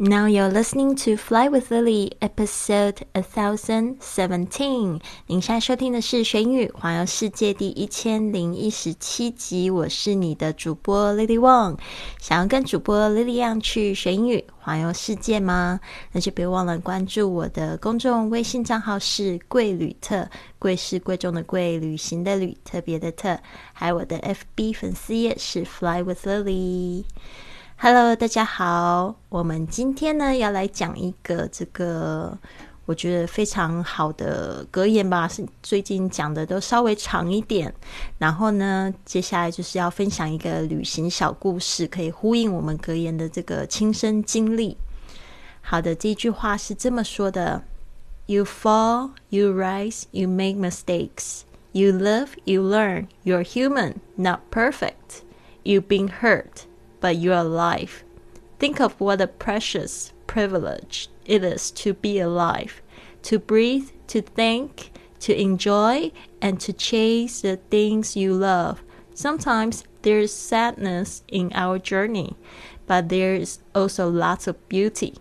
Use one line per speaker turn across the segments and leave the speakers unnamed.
Now you're listening to Fly with Lily, episode a thousand seventeen。您现在收听的是《学英语环游世界》第一千零一十七集。我是你的主播 Lily Wong。想要跟主播 Lily 一样去学英语环游世界吗？那就别忘了关注我的公众微信账号是“贵旅特”，贵是贵重的贵，旅行的旅，特别的特。还有我的 FB 粉丝页是 Fly with Lily。Hello，大家好。我们今天呢要来讲一个这个我觉得非常好的格言吧，是最近讲的都稍微长一点。然后呢，接下来就是要分享一个旅行小故事，可以呼应我们格言的这个亲身经历。好的，这句话是这么说的：You fall, you rise, you make mistakes. You live, you learn. You're human, not perfect. You've been hurt. But you're alive. Think of what a precious privilege it is to be alive, to breathe, to think, to enjoy, and to chase the things you love. Sometimes there's sadness in our journey, but there is also lots of beauty.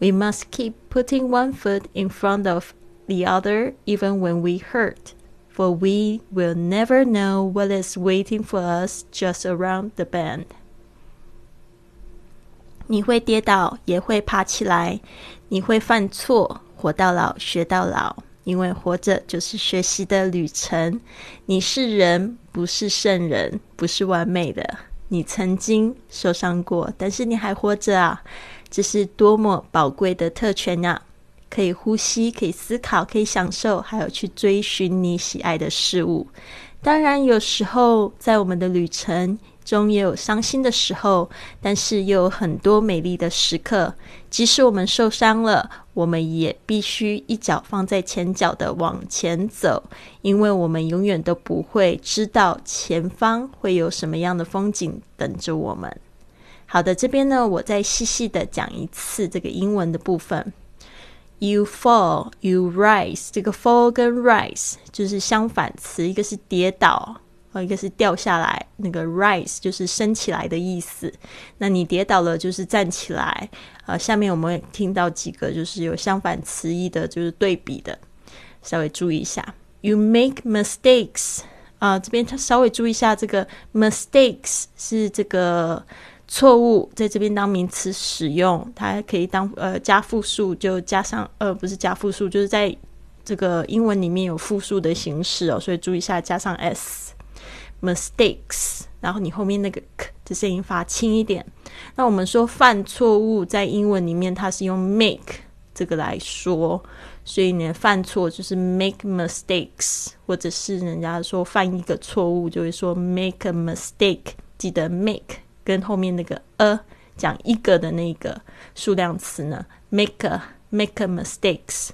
We must keep putting one foot in front of the other even when we hurt, for we will never know what is waiting for us just around the bend. 你会跌倒，也会爬起来；你会犯错，活到老，学到老。因为活着就是学习的旅程。你是人，不是圣人，不是完美的。你曾经受伤过，但是你还活着啊！这是多么宝贵的特权啊！可以呼吸，可以思考，可以享受，还有去追寻你喜爱的事物。当然，有时候在我们的旅程。中也有伤心的时候，但是又有很多美丽的时刻。即使我们受伤了，我们也必须一脚放在前脚的往前走，因为我们永远都不会知道前方会有什么样的风景等着我们。好的，这边呢，我再细细的讲一次这个英文的部分。You fall, you rise。这个 fall 跟 rise 就是相反词，一个是跌倒。一个是掉下来，那个 rise 就是升起来的意思。那你跌倒了就是站起来。啊，下面我们听到几个就是有相反词义的，就是对比的，稍微注意一下。You make mistakes 啊，这边它稍微注意一下，这个 mistakes 是这个错误，在这边当名词使用，它还可以当呃加复数，就加上呃不是加复数，就是在这个英文里面有复数的形式哦，所以注意一下加上 s。mistakes，然后你后面那个 k 的声音发轻一点。那我们说犯错误，在英文里面它是用 make 这个来说，所以呢，犯错就是 make mistakes，或者是人家说犯一个错误，就会说 make a mistake。记得 make 跟后面那个 a 讲一个的那个数量词呢，make a make a mistakes。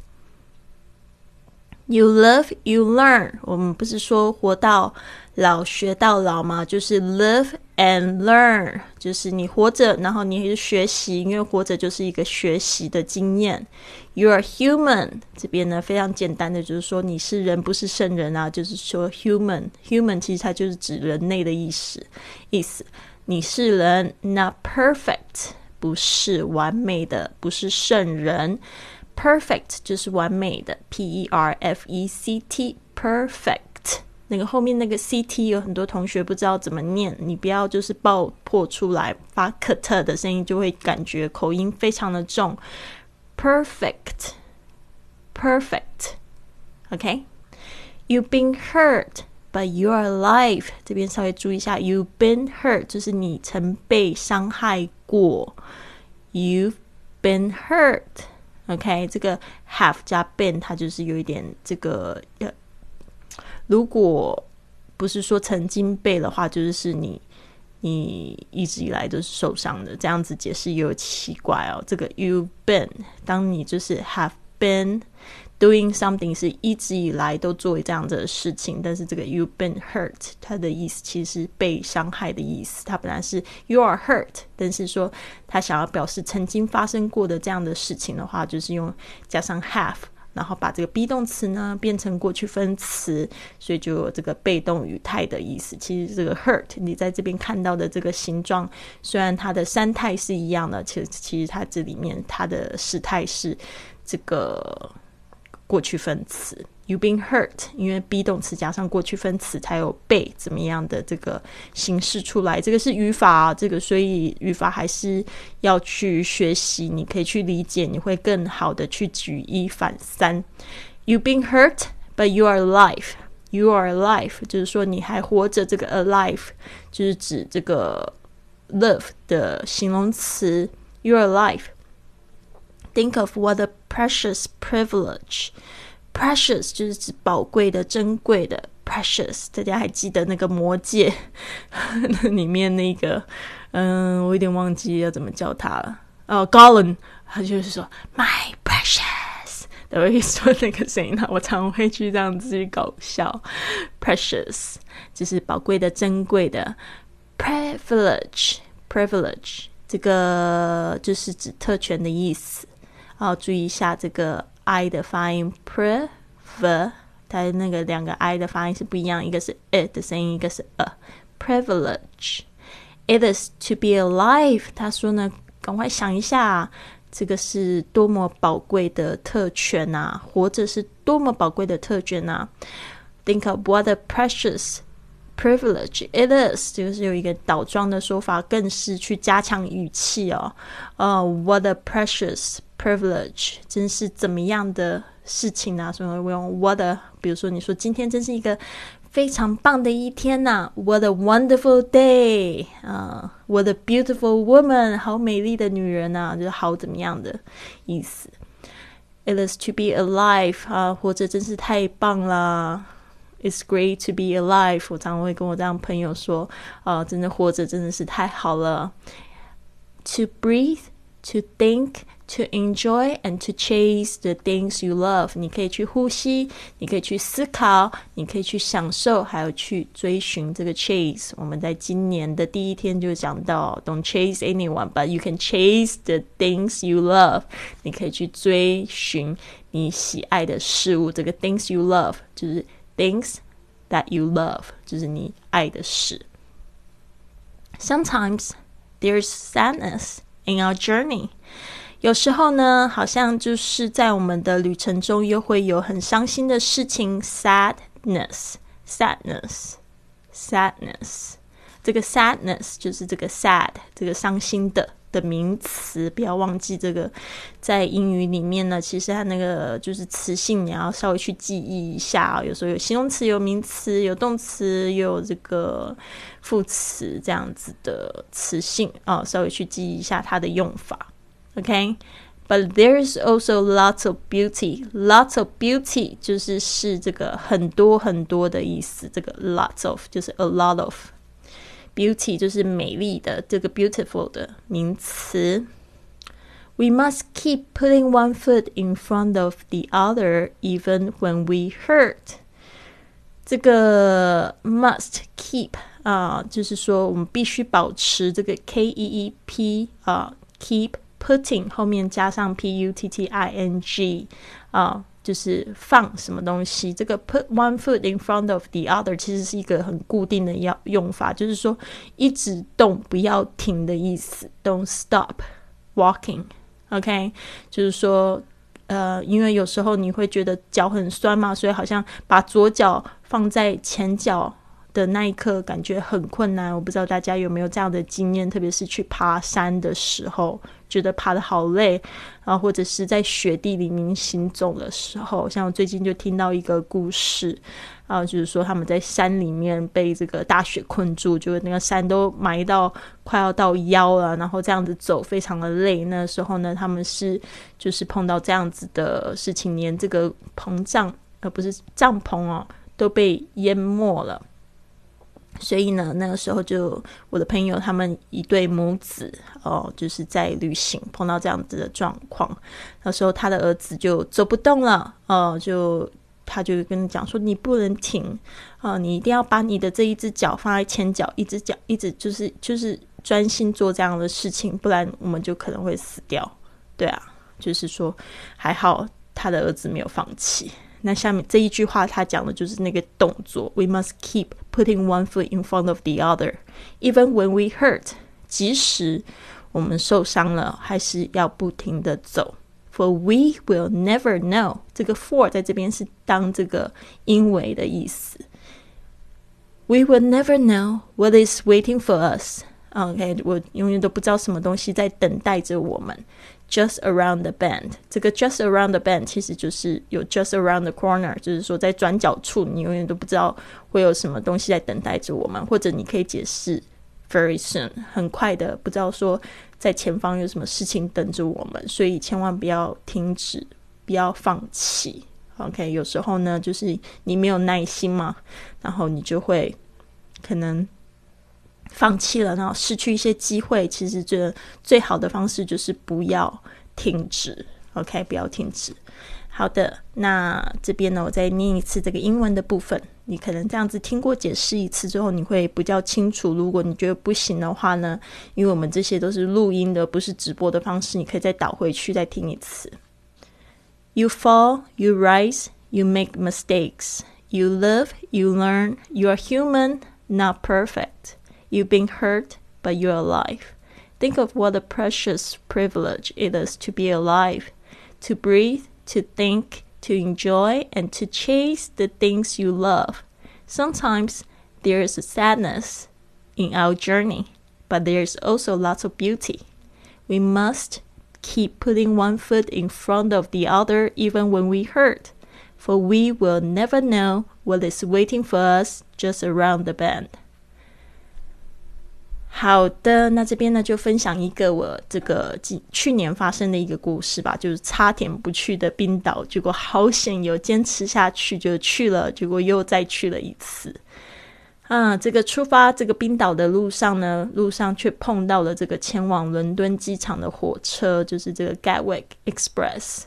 You love, you learn。我们不是说活到老学到老吗？就是 live and learn，就是你活着，然后你是学习，因为活着就是一个学习的经验。You are human，这边呢非常简单的，就是说你是人，不是圣人啊。就是说 human，human 其实它就是指人类的意思。意思，你是人，not perfect，不是完美的，不是圣人。Perfect 就是完美的，P E R F E C T，perfect。那个后面那个 C T 有很多同学不知道怎么念，你不要就是爆破出来发克特的声音，就会感觉口音非常的重。Perfect，perfect，OK？You've been hurt, but you're alive。这边稍微注意一下，You've been hurt 就是你曾被伤害过。You've been hurt。 OK，这个 have 加 been，它就是有一点这个，如果不是说曾经被的话，就是你你一直以来都是受伤的，这样子解释也有奇怪哦。这个 you been，当你就是 have been。Doing something 是一直以来都做这样子的事情，但是这个 you've been hurt，它的意思其实是被伤害的意思。它本来是 you are hurt，但是说他想要表示曾经发生过的这样的事情的话，就是用加上 have 然后把这个 be 动词呢变成过去分词，所以就有这个被动语态的意思。其实这个 hurt 你在这边看到的这个形状，虽然它的三态是一样的，其实其实它这里面它的时态是这个过去分词。You been hurt，因为 be 动词加上过去分词才有被怎么样的这个形式出来。这个是语法，这个所以语法还是要去学习。你可以去理解，你会更好的去举一反三。You been hurt，but you are alive. You are alive，就是说你还活着。这个 alive 就是指这个 love 的形容词。You are alive. Think of what precious privilege. Precious 就是指宝贵的、珍贵的。Precious，大家还记得那个魔戒那里面那个？嗯，我有点忘记要怎么叫他了。哦，Gollum，他就是说 My precious，都会说那个声音。我常会去这样子去搞笑。Precious 就是宝贵的、珍贵的。Privilege，privilege 这个就是指特权的意思。哦，注意一下这个。i 的发音，prefer，它那个两个 i 的发音是不一样，一个是 it 的声音，一个是 a privilege。It is to be alive。他说呢，赶快想一下，这个是多么宝贵的特权啊！活着是多么宝贵的特权啊！Think of what a precious privilege it is。就是有一个倒装的说法，更是去加强语气哦。呃，what a precious。privilege 真是怎么样的事情啊？所以我用 what a，比如说你说今天真是一个非常棒的一天呐，What a wonderful day 啊，What a beautiful woman，好美丽的女人呐，就是好怎么样的意思。It is to be alive 啊，活着真是太棒了。It's great to be alive。我常常会跟我这样朋友说，啊，真的活着真的是太好了。To breathe, to think. To enjoy and to chase the things you love，你可以去呼吸，你可以去思考，你可以去享受，还有去追寻这个 chase。我们在今年的第一天就讲到，Don't chase anyone，but you can chase the things you love。你可以去追寻你喜爱的事物。这个 things you love 就是 things that you love，就是你爱的事。Sometimes there's sadness In our journey。有时候呢，好像就是在我们的旅程中，又会有很伤心的事情，sadness，sadness，sadness。这个 sadness 就是这个 sad 这个伤心的的名词，不要忘记这个。在英语里面呢，其实它那个就是词性，你要稍微去记忆一下啊。有时候有形容词，有名词，有动词，有这个副词这样子的词性啊，稍微去记忆一下它的用法。OK，but there is also lots of beauty. Lots of beauty 就是是这个很多很多的意思。这个 lots of 就是 a lot of beauty 就是美丽的这个 beautiful 的名词。We must keep putting one foot in front of the other, even when we hurt. 这个 must keep 啊，就是说我们必须保持这个 k e e p 啊，keep Putting 后面加上 p u t t i n g 啊， 就是放什么东西。这个 put one foot in front of the other 其实是一个很固定的要用法，就是说一直动不要停的意思。Don't stop walking，OK？就是说，呃，因为有时候你会觉得脚很酸嘛，所以好像把左脚放在前脚。的那一刻感觉很困难，我不知道大家有没有这样的经验，特别是去爬山的时候，觉得爬的好累，啊，或者是在雪地里面行走的时候，像我最近就听到一个故事，啊，就是说他们在山里面被这个大雪困住，就是那个山都埋到快要到腰了，然后这样子走非常的累。那时候呢，他们是就是碰到这样子的事情，连这个膨胀而不是帐篷哦都被淹没了。所以呢，那个时候就我的朋友他们一对母子哦，就是在旅行碰到这样子的状况。那时候他的儿子就走不动了哦，就他就跟你讲说：“你不能停啊，你一定要把你的这一只脚放在前脚，一只脚一直就是就是专心做这样的事情，不然我们就可能会死掉。”对啊，就是说还好。他的儿子没有放弃。那下面这一句话，他讲的就是那个动作：We must keep putting one foot in front of the other, even when we hurt。即使我们受伤了，还是要不停的走。For we will never know。这个 for 在这边是当这个因为的意思。We will never know what is waiting for us。OK，我永远都不知道什么东西在等待着我们。 Just around the bend，这个 just around the bend 其实就是有 just around the corner，就是说在转角处，你永远都不知道会有什么东西在等待着我们，或者你可以解释 very soon，很快的，不知道说在前方有什么事情等着我们，所以千万不要停止，不要放弃。OK，有时候呢，就是你没有耐心嘛，然后你就会可能。放弃了，然后失去一些机会。其实，这最好的方式就是不要停止。OK，不要停止。好的，那这边呢，我再念一次这个英文的部分。你可能这样子听过解释一次之后，你会比较清楚。如果你觉得不行的话呢，因为我们这些都是录音的，不是直播的方式，你可以再倒回去再听一次。You fall, you rise, you make mistakes. You live, you learn. You are human, not perfect. You've been hurt, but you're alive. Think of what a precious privilege it is to be alive, to breathe, to think, to enjoy, and to chase the things you love. Sometimes there is a sadness in our journey, but there is also lots of beauty. We must keep putting one foot in front of the other even when we hurt, for we will never know what is waiting for us just around the bend. 好的，那这边呢就分享一个我这个去年发生的一个故事吧，就是差点不去的冰岛，结果好险有坚持下去就去了，结果又再去了一次。啊，这个出发这个冰岛的路上呢，路上却碰到了这个前往伦敦机场的火车，就是这个 Gatwick Express。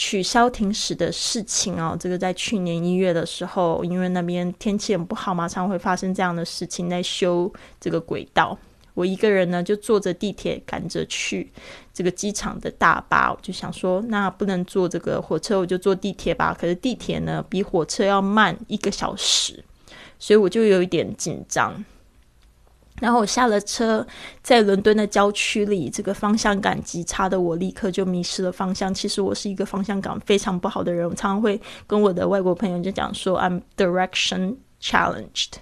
取消停驶的事情哦，这个在去年一月的时候，因为那边天气很不好，马上会发生这样的事情，在修这个轨道。我一个人呢，就坐着地铁赶着去这个机场的大巴，我就想说，那不能坐这个火车，我就坐地铁吧。可是地铁呢，比火车要慢一个小时，所以我就有一点紧张。然后我下了车，在伦敦的郊区里，这个方向感极差的我立刻就迷失了方向。其实我是一个方向感非常不好的人，我常常会跟我的外国朋友就讲说，I'm direction challenged，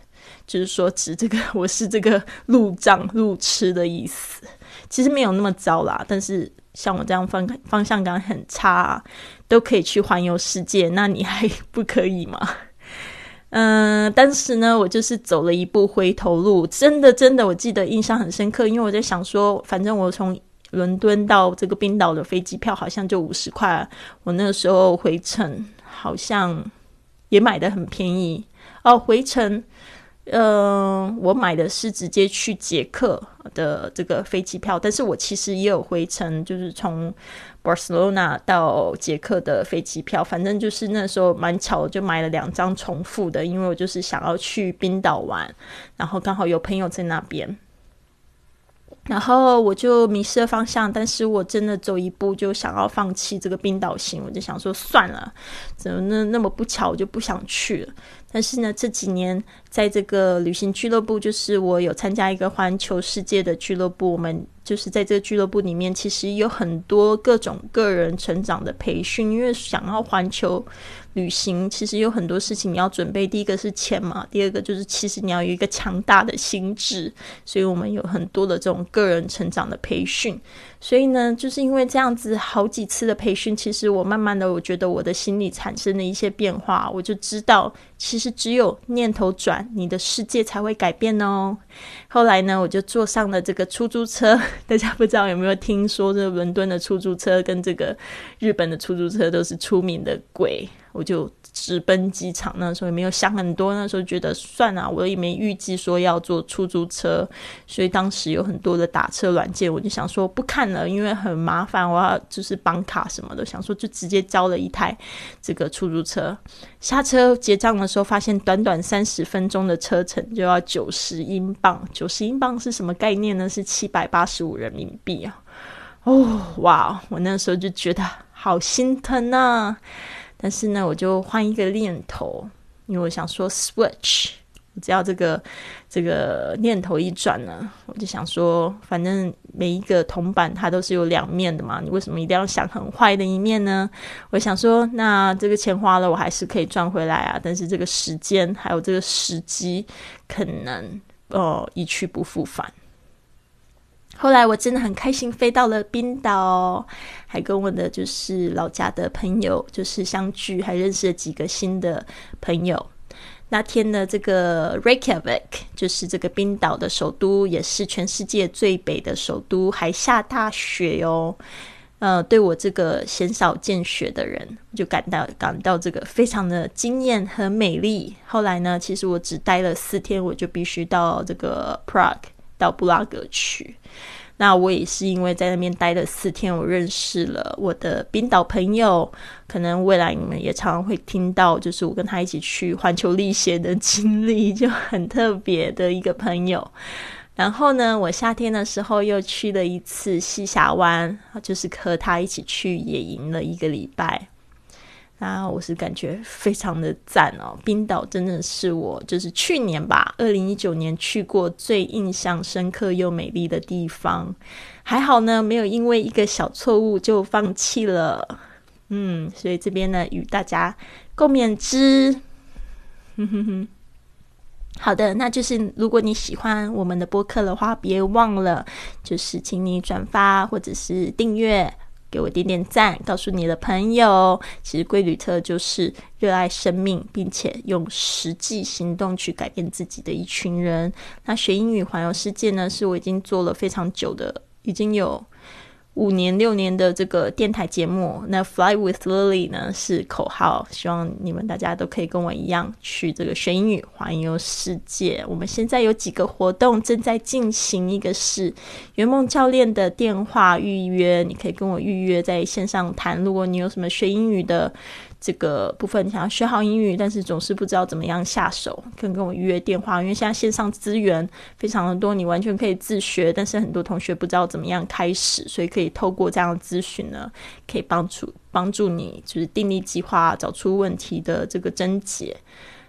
就是说指这个我是这个路障路痴的意思。其实没有那么糟啦，但是像我这样方方向感很差，都可以去环游世界，那你还不可以吗？嗯，当时呢，我就是走了一步回头路，真的，真的，我记得印象很深刻，因为我在想说，反正我从伦敦到这个冰岛的飞机票好像就五十块，我那个时候回程好像也买的很便宜哦，回程。嗯，我买的是直接去捷克的这个飞机票，但是我其实也有回程，就是从 Barcelona 到捷克的飞机票。反正就是那时候蛮巧，就买了两张重复的，因为我就是想要去冰岛玩，然后刚好有朋友在那边。然后我就迷失了方向，但是我真的走一步就想要放弃这个冰岛行，我就想说算了，怎么那那么不巧，我就不想去了。但是呢，这几年在这个旅行俱乐部，就是我有参加一个环球世界的俱乐部，我们就是在这个俱乐部里面，其实有很多各种个人成长的培训，因为想要环球。旅行其实有很多事情你要准备，第一个是钱嘛，第二个就是其实你要有一个强大的心智，所以我们有很多的这种个人成长的培训。所以呢，就是因为这样子好几次的培训，其实我慢慢的，我觉得我的心里产生了一些变化，我就知道，其实只有念头转，你的世界才会改变哦。后来呢，我就坐上了这个出租车，大家不知道有没有听说，这伦敦的出租车跟这个日本的出租车都是出名的贵。我就直奔机场，那时候也没有想很多，那时候觉得算了，我也没预计说要坐出租车，所以当时有很多的打车软件，我就想说不看了，因为很麻烦，我要就是绑卡什么的，想说就直接交了一台这个出租车。下车结账的时候，发现短短三十分钟的车程就要九十英镑，九十英镑是什么概念呢？是七百八十五人民币啊！哦，哇，我那时候就觉得。好心疼啊！但是呢，我就换一个念头，因为我想说 switch。只要这个这个念头一转呢，我就想说，反正每一个铜板它都是有两面的嘛，你为什么一定要想很坏的一面呢？我想说，那这个钱花了，我还是可以赚回来啊。但是这个时间还有这个时机，可能哦一去不复返。后来我真的很开心，飞到了冰岛，还跟我的就是老家的朋友就是相聚，还认识了几个新的朋友。那天的这个 Reykjavik 就是这个冰岛的首都，也是全世界最北的首都，还下大雪哟。呃，对我这个鲜少见雪的人，就感到感到这个非常的惊艳和美丽。后来呢，其实我只待了四天，我就必须到这个 Prague 到布拉格去。那我也是因为在那边待了四天，我认识了我的冰岛朋友。可能未来你们也常常会听到，就是我跟他一起去环球历险的经历，就很特别的一个朋友。然后呢，我夏天的时候又去了一次西峡湾，就是和他一起去野营了一个礼拜。那我是感觉非常的赞哦，冰岛真的是我就是去年吧，二零一九年去过最印象深刻又美丽的地方。还好呢，没有因为一个小错误就放弃了。嗯，所以这边呢，与大家共勉之。哼哼哼，好的，那就是如果你喜欢我们的播客的话，别忘了就是请你转发或者是订阅。给我点点赞，告诉你的朋友，其实贵旅特就是热爱生命，并且用实际行动去改变自己的一群人。那学英语环游世界呢，是我已经做了非常久的，已经有。五年六年的这个电台节目，那 Fly with Lily 呢是口号，希望你们大家都可以跟我一样去这个学英语环游世界。我们现在有几个活动正在进行，一个是圆梦教练的电话预约，你可以跟我预约在线上谈。如果你有什么学英语的。这个部分想要学好英语，但是总是不知道怎么样下手，可以跟我预约电话。因为现在线上资源非常的多，你完全可以自学，但是很多同学不知道怎么样开始，所以可以透过这样的咨询呢，可以帮助帮助你就是订立计划，找出问题的这个症结。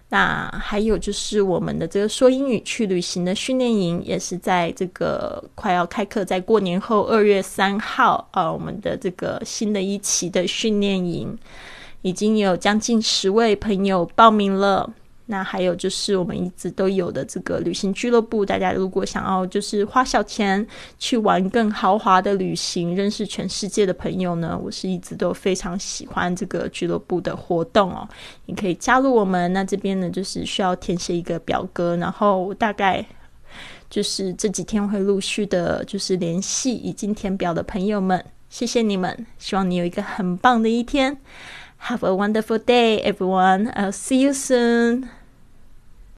那还有就是我们的这个说英语去旅行的训练营，也是在这个快要开课，在过年后二月三号啊，我们的这个新的一期的训练营。已经有将近十位朋友报名了。那还有就是我们一直都有的这个旅行俱乐部，大家如果想要就是花小钱去玩更豪华的旅行，认识全世界的朋友呢，我是一直都非常喜欢这个俱乐部的活动哦。你可以加入我们，那这边呢就是需要填写一个表格，然后大概就是这几天会陆续的，就是联系已经填表的朋友们。谢谢你们，希望你有一个很棒的一天。Have a wonderful day, everyone. I'll see you soon.